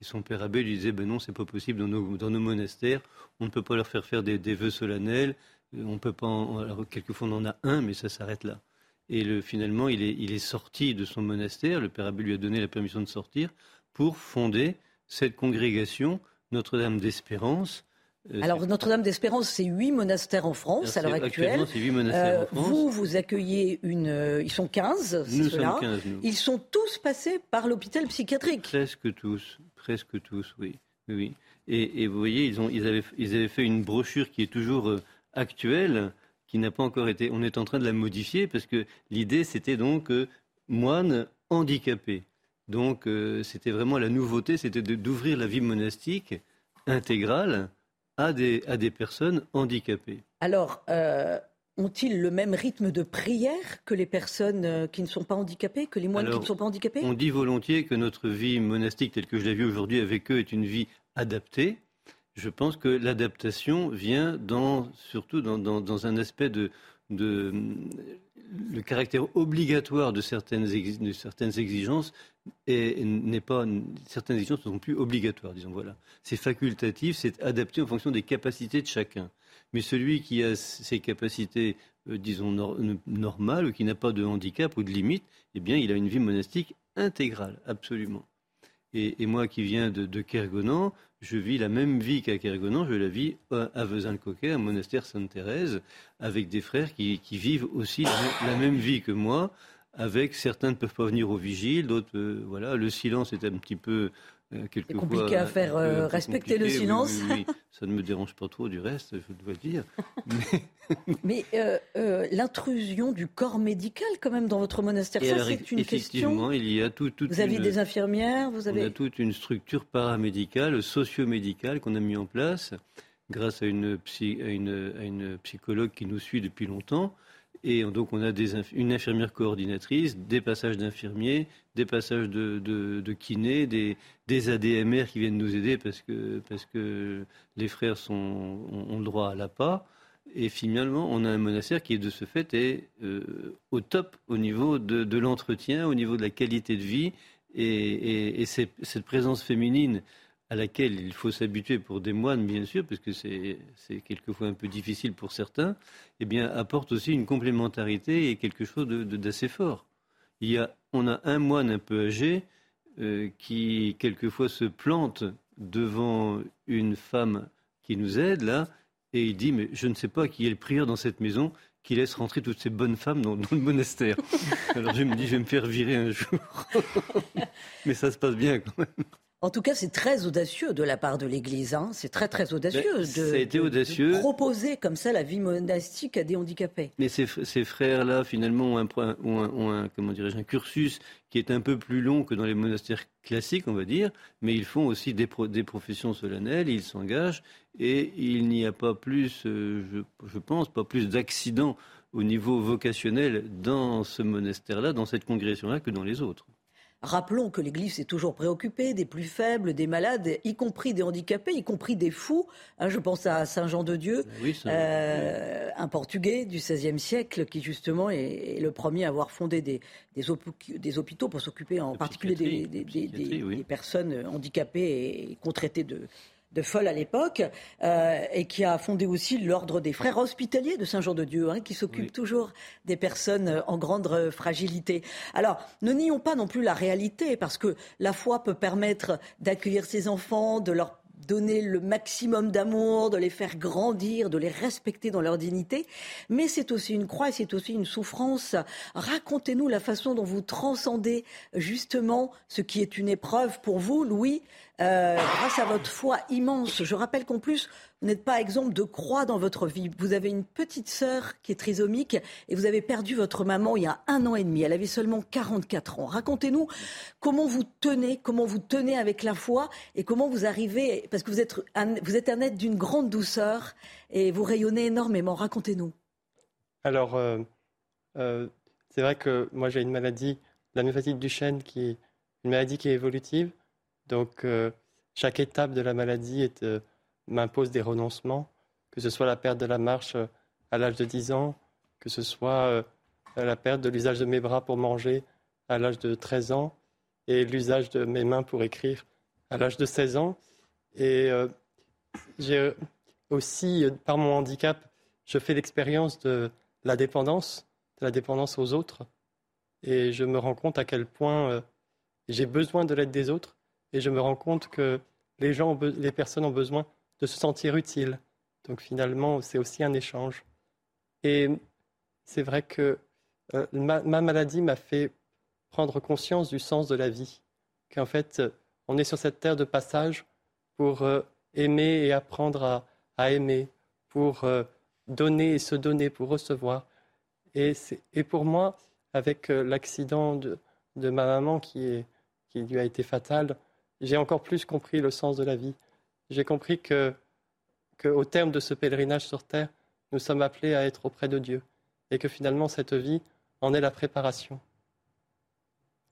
Et son père abbé lui disait ben non, c'est pas possible dans nos, dans nos, monastères, on ne peut pas leur faire faire des, vœux solennels, On peut pas. alors, quelquefois, on en a un, mais ça s'arrête là. Et le, finalement, il est, il est sorti de son monastère. Le Père Abbé lui a donné la permission de sortir pour fonder cette congrégation Notre-Dame d'Espérance. Euh, Alors Notre-Dame d'Espérance, c'est huit monastères en France à l'heure actuelle. c'est huit monastères en France. Vous, vous accueillez une... Euh, ils sont 15, Nous sommes 15, nous. Ils sont tous passés par l'hôpital psychiatrique. Presque tous, presque tous, oui. oui. Et, et vous voyez, ils, ont, ils, avaient, ils avaient fait une brochure qui est toujours euh, actuelle, qui n'a pas encore été... On est en train de la modifier parce que l'idée, c'était donc euh, moine handicapé. Donc c'était vraiment la nouveauté, c'était d'ouvrir la vie monastique intégrale à des, à des personnes handicapées. Alors, euh, ont-ils le même rythme de prière que les personnes euh, qui ne sont pas handicapées, que les moines qui ne sont pas handicapés? On dit volontiers que notre vie monastique telle que je l'ai vue aujourd'hui avec eux est une vie adaptée. Je pense que l'adaptation vient dans, surtout dans, dans, un aspect de, de, le caractère obligatoire de certaines, de exigences n'est pas certaines exigences ne sont plus obligatoires, disons voilà. C'est facultatif, c'est adapté en fonction des capacités de chacun. Mais celui qui a ses capacités, euh, disons normales, ou qui n'a pas de handicap ou de limite, eh bien, il a une vie monastique intégrale, absolument. Et, moi qui viens de, de, Kergonan, je vis la même vie qu'à Kergonan, je la vis à Vezin-le-Coquet, un monastère Sainte-Thérèse, avec des frères qui, vivent aussi la, même vie que moi, avec certains ne peuvent pas venir au vigile, d'autres, euh, voilà, le silence est un petit peu euh, c'est compliqué à faire euh, respecter le silence. Ça ne me dérange pas trop du reste, je dois dire. Mais, l'intrusion du corps médical, quand même, dans votre monastère, ça, c'est une question. il y a tout, Vous avez des infirmières, vous avez. On a toute une structure paramédicale, socio-médicale qu'on a mis en place grâce à une, à une psychologue qui nous suit depuis longtemps. Et donc on a une infirmière coordinatrice, des passages d'infirmiers, des passages de, de, kinés, des, ADMR qui viennent nous aider parce que, parce que les frères ont, le droit à l'appât. Et finalement, on a un monastère qui, de ce fait, est euh, au top au niveau de, l'entretien, au niveau de la qualité de vie. Et cette présence féminine à laquelle il faut s'habituer pour des moines, bien sûr, parce que c'est quelquefois un peu difficile pour certains, eh bien, apporte aussi une complémentarité et quelque chose d'assez fort. Il y a, on a un moine un peu âgé euh, qui, quelquefois, se plante devant une femme qui nous aide, là, et il dit, mais je ne sais pas qui est le prieur dans cette maison, qui laisse rentrer toutes ces bonnes femmes dans, dans le monastère. Alors je me dis, je vais me faire virer un jour. mais ça se passe bien quand même. En tout cas, c'est très audacieux de la part de l'Église. Hein. C'est très très audacieux, de, proposer comme ça la vie monastique à des handicapés. Mais ces, frères-là, finalement, ont un, ont un, comment un cursus qui est un peu plus long que dans les monastères classiques, on va dire, mais ils font aussi des, des professions solennelles, ils s'engagent, et il n'y a pas plus, euh, je, je pense, pas plus d'accidents au niveau vocationnel dans ce monastère-là, dans cette congrégation-là, que dans les autres. Rappelons que l'Église est toujours préoccupée des plus faibles, des malades, y compris des handicapés, y compris des fous. Hein, je pense à Saint Jean de Dieu, euh, un Portugais du XVIe siècle qui justement est, le premier à avoir fondé des, des, hôpitaux pour s'occuper en particulier des, des, personnes handicapées et qu'on traitait de, de folle à l'époque, euh, et qui a fondé aussi l'ordre des frères hospitaliers de Saint-Jean-de-Dieu, hein, qui s'occupe toujours des personnes en grande fragilité. Alors, ne nions pas non plus la réalité, parce que la foi peut permettre d'accueillir ces enfants, de leur donner le maximum d'amour, de les faire grandir, de les respecter dans leur dignité. Mais c'est aussi une croix, c'est aussi une souffrance. Racontez-nous la façon dont vous transcendez justement ce qui est une épreuve pour vous, Louis, euh, grâce à votre foi immense. Je rappelle qu'en plus, vous n'êtes pas exemple de croix dans votre vie. Vous avez une petite sœur qui est trisomique et vous avez perdu votre maman il y a un an et demi. Elle avait seulement 44 ans. Racontez-nous comment vous tenez, comment vous tenez avec la foi et comment vous arrivez, parce que vous êtes un, vous êtes un être d'une grande douceur et vous rayonnez énormément. Racontez-nous. Alors, euh, euh, c'est vrai que moi j'ai une maladie, la myopathique du chêne, qui est une maladie qui est évolutive. Donc, euh, chaque étape de la maladie euh, m'impose des renoncements, que ce soit la perte de la marche euh, à l'âge de 10 ans, que ce soit la perte de l'usage de mes bras pour manger à l'âge de 13 ans et l'usage de mes mains pour écrire à l'âge de 16 ans. Et j'ai aussi, par mon handicap, je fais l'expérience de la dépendance, de la dépendance aux autres. Et je me rends compte à quel point j'ai besoin de l'aide des autres. Et je me rends compte que les gens, les personnes ont besoin de se sentir utiles. Donc finalement, c'est aussi un échange. Et c'est vrai que euh, ma, maladie m'a fait prendre conscience du sens de la vie. Qu'en fait, on est sur cette terre de passage pour euh, aimer et apprendre à, aimer, pour euh, donner et se donner, pour recevoir. Et, pour moi, avec l'accident de, ma maman qui, qui lui a été fatal, j'ai encore plus compris le sens de la vie. J'ai compris que qu'au terme de ce pèlerinage sur Terre, nous sommes appelés à être auprès de Dieu et que finalement cette vie en est la préparation.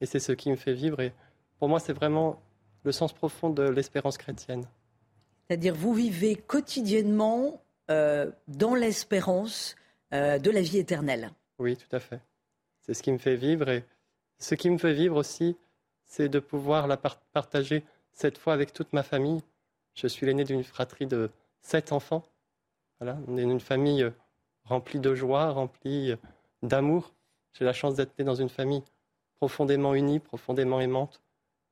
Et c'est ce qui me fait vivre et pour moi c'est vraiment le sens profond de l'espérance chrétienne. C'est-à-dire vous vivez quotidiennement euh, dans l'espérance euh, de la vie éternelle. Oui, tout à fait. C'est ce qui me fait vivre et ce qui me fait vivre aussi, c'est de pouvoir la partager cette fois avec toute ma famille. Je suis l'aîné d'une fratrie de sept enfants. Voilà, on est une famille euh, remplie de joie, remplie euh, d'amour. J'ai la chance d'être né dans une famille profondément unie, profondément aimante,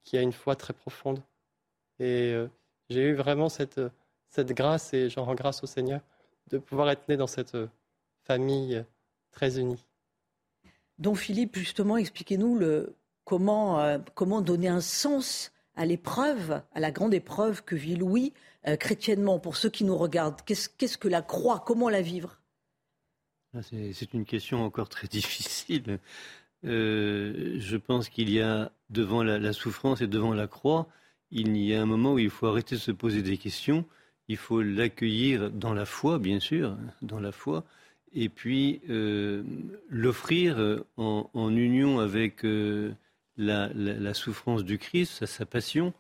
qui a une foi très profonde. Et euh, j'ai eu vraiment cette, cette grâce, et j'en rends grâce au Seigneur, de pouvoir être né dans cette famille très unie. Donc Philippe, justement, expliquez-nous le, comment, comment donner un sens à l'épreuve, à la grande épreuve que vit Louis euh, chrétiennement, pour ceux qui nous regardent Qu'est-ce que la croix Comment la vivre? Ah, C'est une question encore très difficile. Euh, je pense qu'il y a devant la, souffrance et devant la croix, il y a un moment où il faut arrêter de se poser des questions. Il faut l'accueillir dans la foi, bien sûr, dans la foi, et puis euh, l'offrir en, union avec la, souffrance du Christ, sa passion,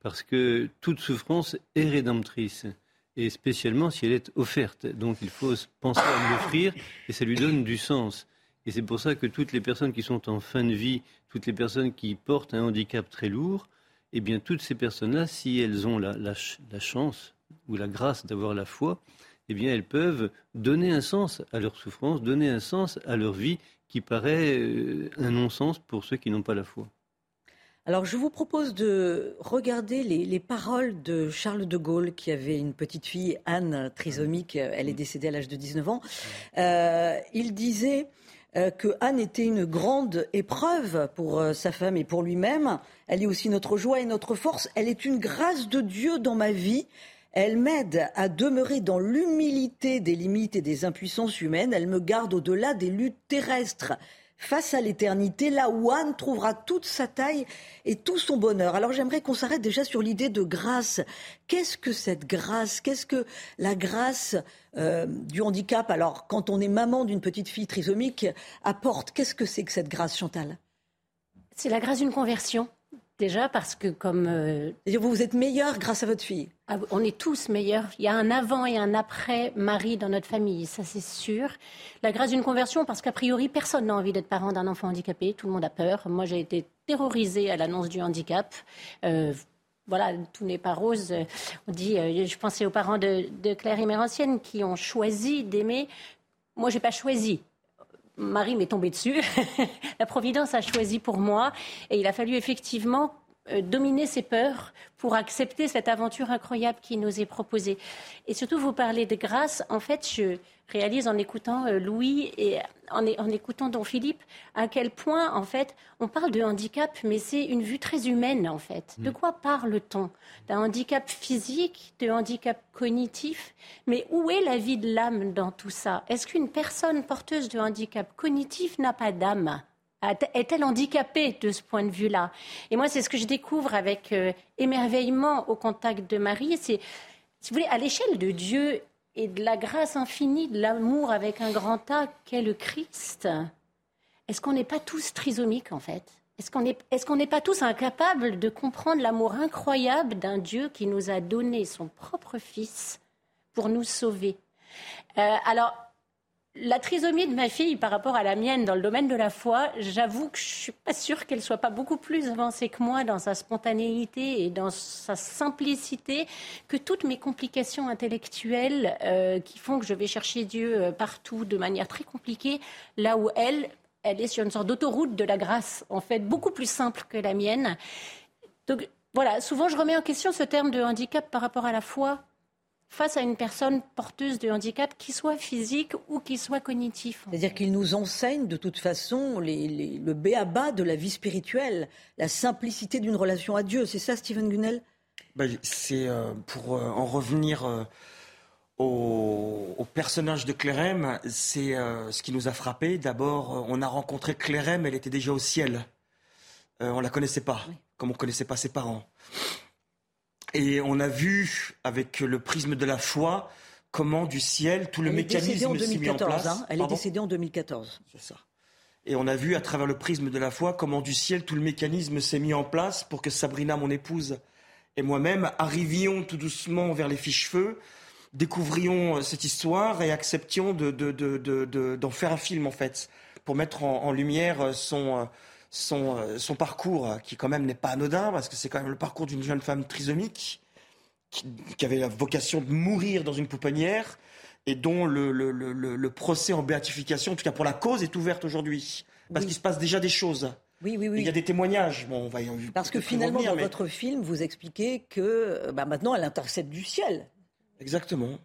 parce que toute souffrance est rédemptrice, et spécialement si elle est offerte. Donc il faut penser à l'offrir, et ça lui donne du sens. Et c'est pour ça que toutes les personnes qui sont en fin de vie, toutes les personnes qui portent un handicap très lourd, eh bien toutes ces personnes-là, si elles ont la, la chance ou la grâce d'avoir la foi, eh bien elles peuvent donner un sens à leur souffrance, donner un sens à leur vie qui paraît euh, un non-sens pour ceux qui n'ont pas la foi. Alors je vous propose de regarder les, paroles de Charles de Gaulle qui avait une petite fille, Anne, trisomique, elle est décédée à l'âge de 19 ans. Euh, il disait euh, que Anne était une grande épreuve pour euh, sa femme et pour lui-même. Elle est aussi notre joie et notre force. Elle est une grâce de Dieu dans ma vie. Elle m'aide à demeurer dans l'humilité des limites et des impuissances humaines. Elle me garde au-delà des luttes terrestres face à l'éternité, là où Anne trouvera toute sa taille et tout son bonheur. Alors j'aimerais qu'on s'arrête déjà sur l'idée de grâce. Qu'est-ce que cette grâce? Qu'est-ce que la grâce euh, du handicap? Alors quand on est maman d'une petite fille trisomique, apporte, qu'est-ce que c'est que cette grâce, Chantal? C'est la grâce d'une conversion. Déjà parce que comme... Euh, vous, vous êtes meilleure grâce à votre fille ah, On est tous meilleurs. Il y a un avant et un après Marie dans notre famille, ça c'est sûr. La grâce d'une conversion parce qu'a priori personne n'a envie d'être parent d'un enfant handicapé, tout le monde a peur. Moi j'ai été terrorisée à l'annonce du handicap. Euh, voilà, tout n'est pas rose. On dit, euh, je pensais aux parents de, de Claire et Mérancienne qui ont choisi d'aimer. Moi, j'ai pas choisi. Marie m'est tombée dessus. la Providence a choisi pour moi. Et il a fallu effectivement dominer ses peurs pour accepter cette aventure incroyable qui nous est proposée. Et surtout, vous parlez de grâce. En fait, je réalise en écoutant euh, Louis et en, écoutant Don Philippe à quel point, en fait, on parle de handicap, mais c'est une vue très humaine, en fait. De mm. quoi parle-t-on? D'un handicap physique, de handicap cognitif? Mais où est la vie de l'âme dans tout ça? Est-ce qu'une personne porteuse de handicap cognitif n'a pas d'âme? Est-elle handicapée de ce point de vue-là? Et moi, c'est ce que je découvre avec euh, émerveillement au contact de Marie. C'est, si vous voulez, à l'échelle de Dieu et de la grâce infinie, de l'amour avec un grand A qu'est le Christ, est-ce qu'on n'est pas tous trisomiques en fait? Est-ce qu'on n'est est pas tous incapables de comprendre l'amour incroyable d'un Dieu qui nous a donné son propre Fils pour nous sauver? Euh, Alors, la trisomie de ma fille par rapport à la mienne dans le domaine de la foi, j'avoue que je suis pas sûre qu'elle soit pas beaucoup plus avancée que moi dans sa spontanéité et dans sa simplicité que toutes mes complications intellectuelles euh, qui font que je vais chercher Dieu euh, partout de manière très compliquée, là où elle, elle est sur une sorte d'autoroute de la grâce, en fait, beaucoup plus simple que la mienne. Donc voilà, souvent je remets en question ce terme de handicap par rapport à la foi face à une personne porteuse de handicap, qui soit physique ou qui soit cognitif. C'est-à-dire qu'il nous enseigne de toute façon les, le béaba de la vie spirituelle, la simplicité d'une relation à Dieu. C'est ça, Stephen Gunnell? Ben, C'est euh, pour euh, en revenir euh, au, personnage de Clérem, c'est ce qui nous a frappé. D'abord, on a rencontré Clérem, elle était déjà au ciel. on la connaissait pas, comme on connaissait pas ses parents. Et on a vu, avec le prisme de la foi, comment du ciel, tout le mécanisme s'est mis en place. Hein. Elle est décédée en 2014. C'est ça. Et on a vu, à travers le prisme de la foi, comment du ciel, tout le mécanisme s'est mis en place pour que Sabrina, mon épouse, et moi-même arrivions tout doucement vers les fiches-feux, découvrions euh, cette histoire et acceptions d'en de, de, faire un film, en fait, pour mettre en, lumière euh, son... Euh, son, son parcours, qui quand même n'est pas anodin, parce que c'est quand même le parcours d'une jeune femme trisomique, qui, avait la vocation de mourir dans une pouponnière, et dont le, le, le, le, procès en béatification, en tout cas pour la cause, est ouverte aujourd'hui. Parce qu'il se passe déjà des choses. Oui, oui, oui. Il y a des témoignages. Bon, on va Parce que finalement, dans votre film, vous expliquez que bah, maintenant, elle intercède du ciel. Exactement.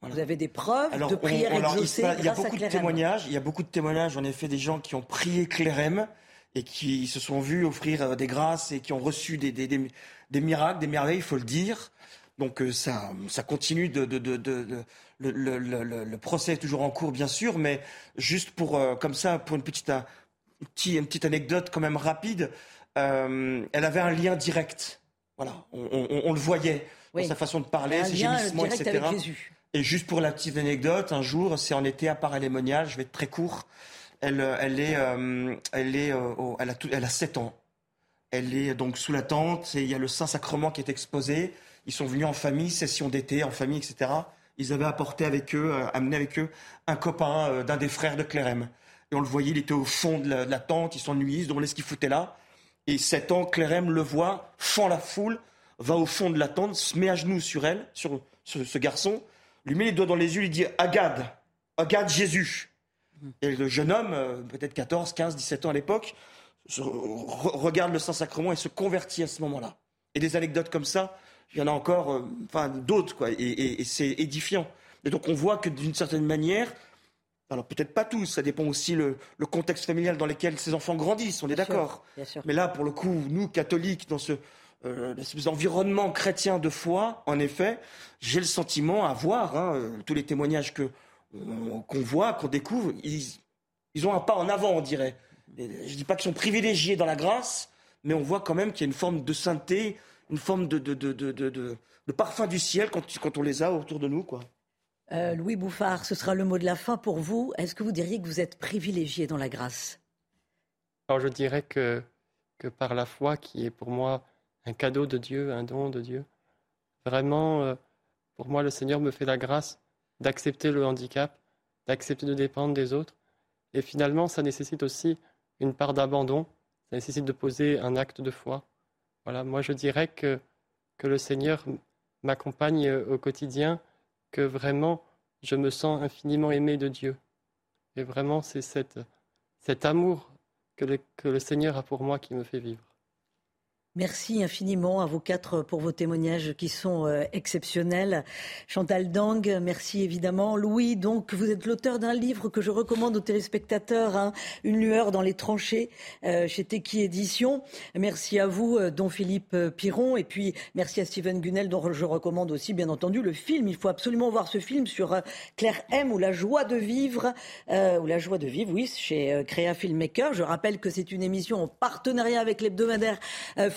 Vous avez des preuves de prières exaucées il, y a beaucoup de témoignages. Il y a beaucoup de témoignages, en effet, des gens qui ont prié Clérem et qui se sont vus offrir euh, des grâces et qui ont reçu des, des, des, miracles, des merveilles, il faut le dire. Donc euh, ça, ça continue de, de, de, de le, le, le, le, procès est toujours en cours, bien sûr, mais juste pour euh, comme ça, pour une petite, une petite anecdote quand même rapide, euh, elle avait un lien direct. Voilà, on, on, on le voyait dans sa façon de parler, ses gémissements, etc. Et juste pour la petite anecdote, un jour, c'est en été à Paralémonial, je vais être très court. Elle, euh, elle est, euh, elle est, euh, elle a, elle a 7 ans. Elle est donc sous la tente et il y a le Saint-Sacrement qui est exposé. Ils sont venus en famille, session d'été, en famille, etc. Ils avaient apporté avec eux, amené avec eux un copain d'un des frères de Clérem. Et on le voyait, il était au fond de la, tente, il s'ennuyait, il se demandait ce qu'il foutait là. Et 7 ans, Clérem le voit, fend la foule, va au fond de la tente, se met à genoux sur elle, sur, ce garçon, lui met les doigts dans les yeux, il dit Agade, Agade Jésus. Et le jeune homme, euh, peut-être 14, 15, 17 ans à l'époque, regarde le Saint-Sacrement et se convertit à ce moment-là. Et des anecdotes comme ça, il y en a encore, euh, enfin d'autres, quoi. Et, c'est édifiant. Et donc on voit que d'une certaine manière, alors peut-être pas tous, ça dépend aussi le, le contexte familial dans lequel ces enfants grandissent, on est d'accord. Mais là, pour le coup, nous, catholiques, dans ce, euh, environnement chrétien de foi, en effet, j'ai le sentiment à voir hein, tous les témoignages que qu'on voit, qu'on découvre, ils, ils, ont un pas en avant, on dirait. je ne dis pas qu'ils sont privilégiés dans la grâce, mais on voit quand même qu'il y a une forme de sainteté, une forme de, de, de, de parfum du ciel quand, quand, on les a autour de nous. quoi. Euh, Louis Bouffard, ce sera le mot de la fin pour vous. Est-ce que vous diriez que vous êtes privilégié dans la grâce? Alors je dirais que, que par la foi, qui est pour moi un cadeau de Dieu, un don de Dieu, vraiment, euh, pour moi, le Seigneur me fait la grâce d'accepter le handicap, d'accepter de dépendre des autres. Et finalement, ça nécessite aussi une part d'abandon, ça nécessite de poser un acte de foi. Voilà, moi je dirais que, que le Seigneur m'accompagne au quotidien, que vraiment je me sens infiniment aimé de Dieu. Et vraiment, c'est cet amour que que le Seigneur a pour moi qui me fait vivre. Merci infiniment à vous quatre pour vos témoignages qui sont euh, exceptionnels. Chantal Dang, merci évidemment. Louis, donc vous êtes l'auteur d'un livre que je recommande aux téléspectateurs, hein, Une lueur dans les tranchées, euh, chez Teki Édition. Merci à vous, euh, don Philippe Piron, et puis merci à Steven Gunnel, dont je recommande aussi, bien entendu, le film. Il faut absolument voir ce film sur Claire M ou La joie de vivre, ou La joie de vivre, oui, chez Créa Filmmaker. Je rappelle que c'est une émission en partenariat avec l'hebdomadaire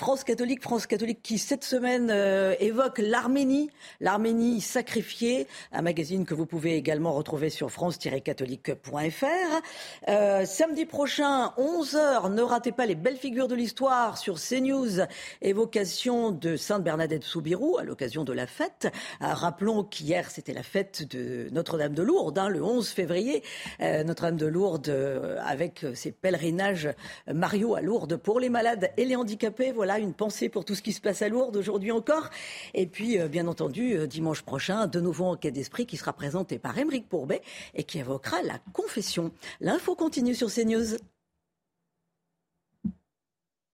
France catholique, France catholique qui cette semaine euh, évoque l'Arménie, l'Arménie sacrifiée, un magazine que vous pouvez également retrouver sur france-catholique.fr. Euh, samedi prochain, 11h, ne ratez pas les belles figures de l'histoire sur CNews, évocation de Sainte Bernadette Soubirou à l'occasion de la fête. Euh, rappelons qu'hier c'était la fête de Notre-Dame de Lourdes, hein, le 11 février, Notre-Dame de Lourdes avec ses pèlerinages Mario à Lourdes pour les malades et les handicapés. Une pensée pour tout ce qui se passe à Lourdes aujourd'hui encore. Et puis, euh, bien entendu, euh, dimanche prochain, de nouveau Enquête d'esprit qui sera présenté par Émeric Pourbet et qui évoquera la confession. L'info continue sur CNews.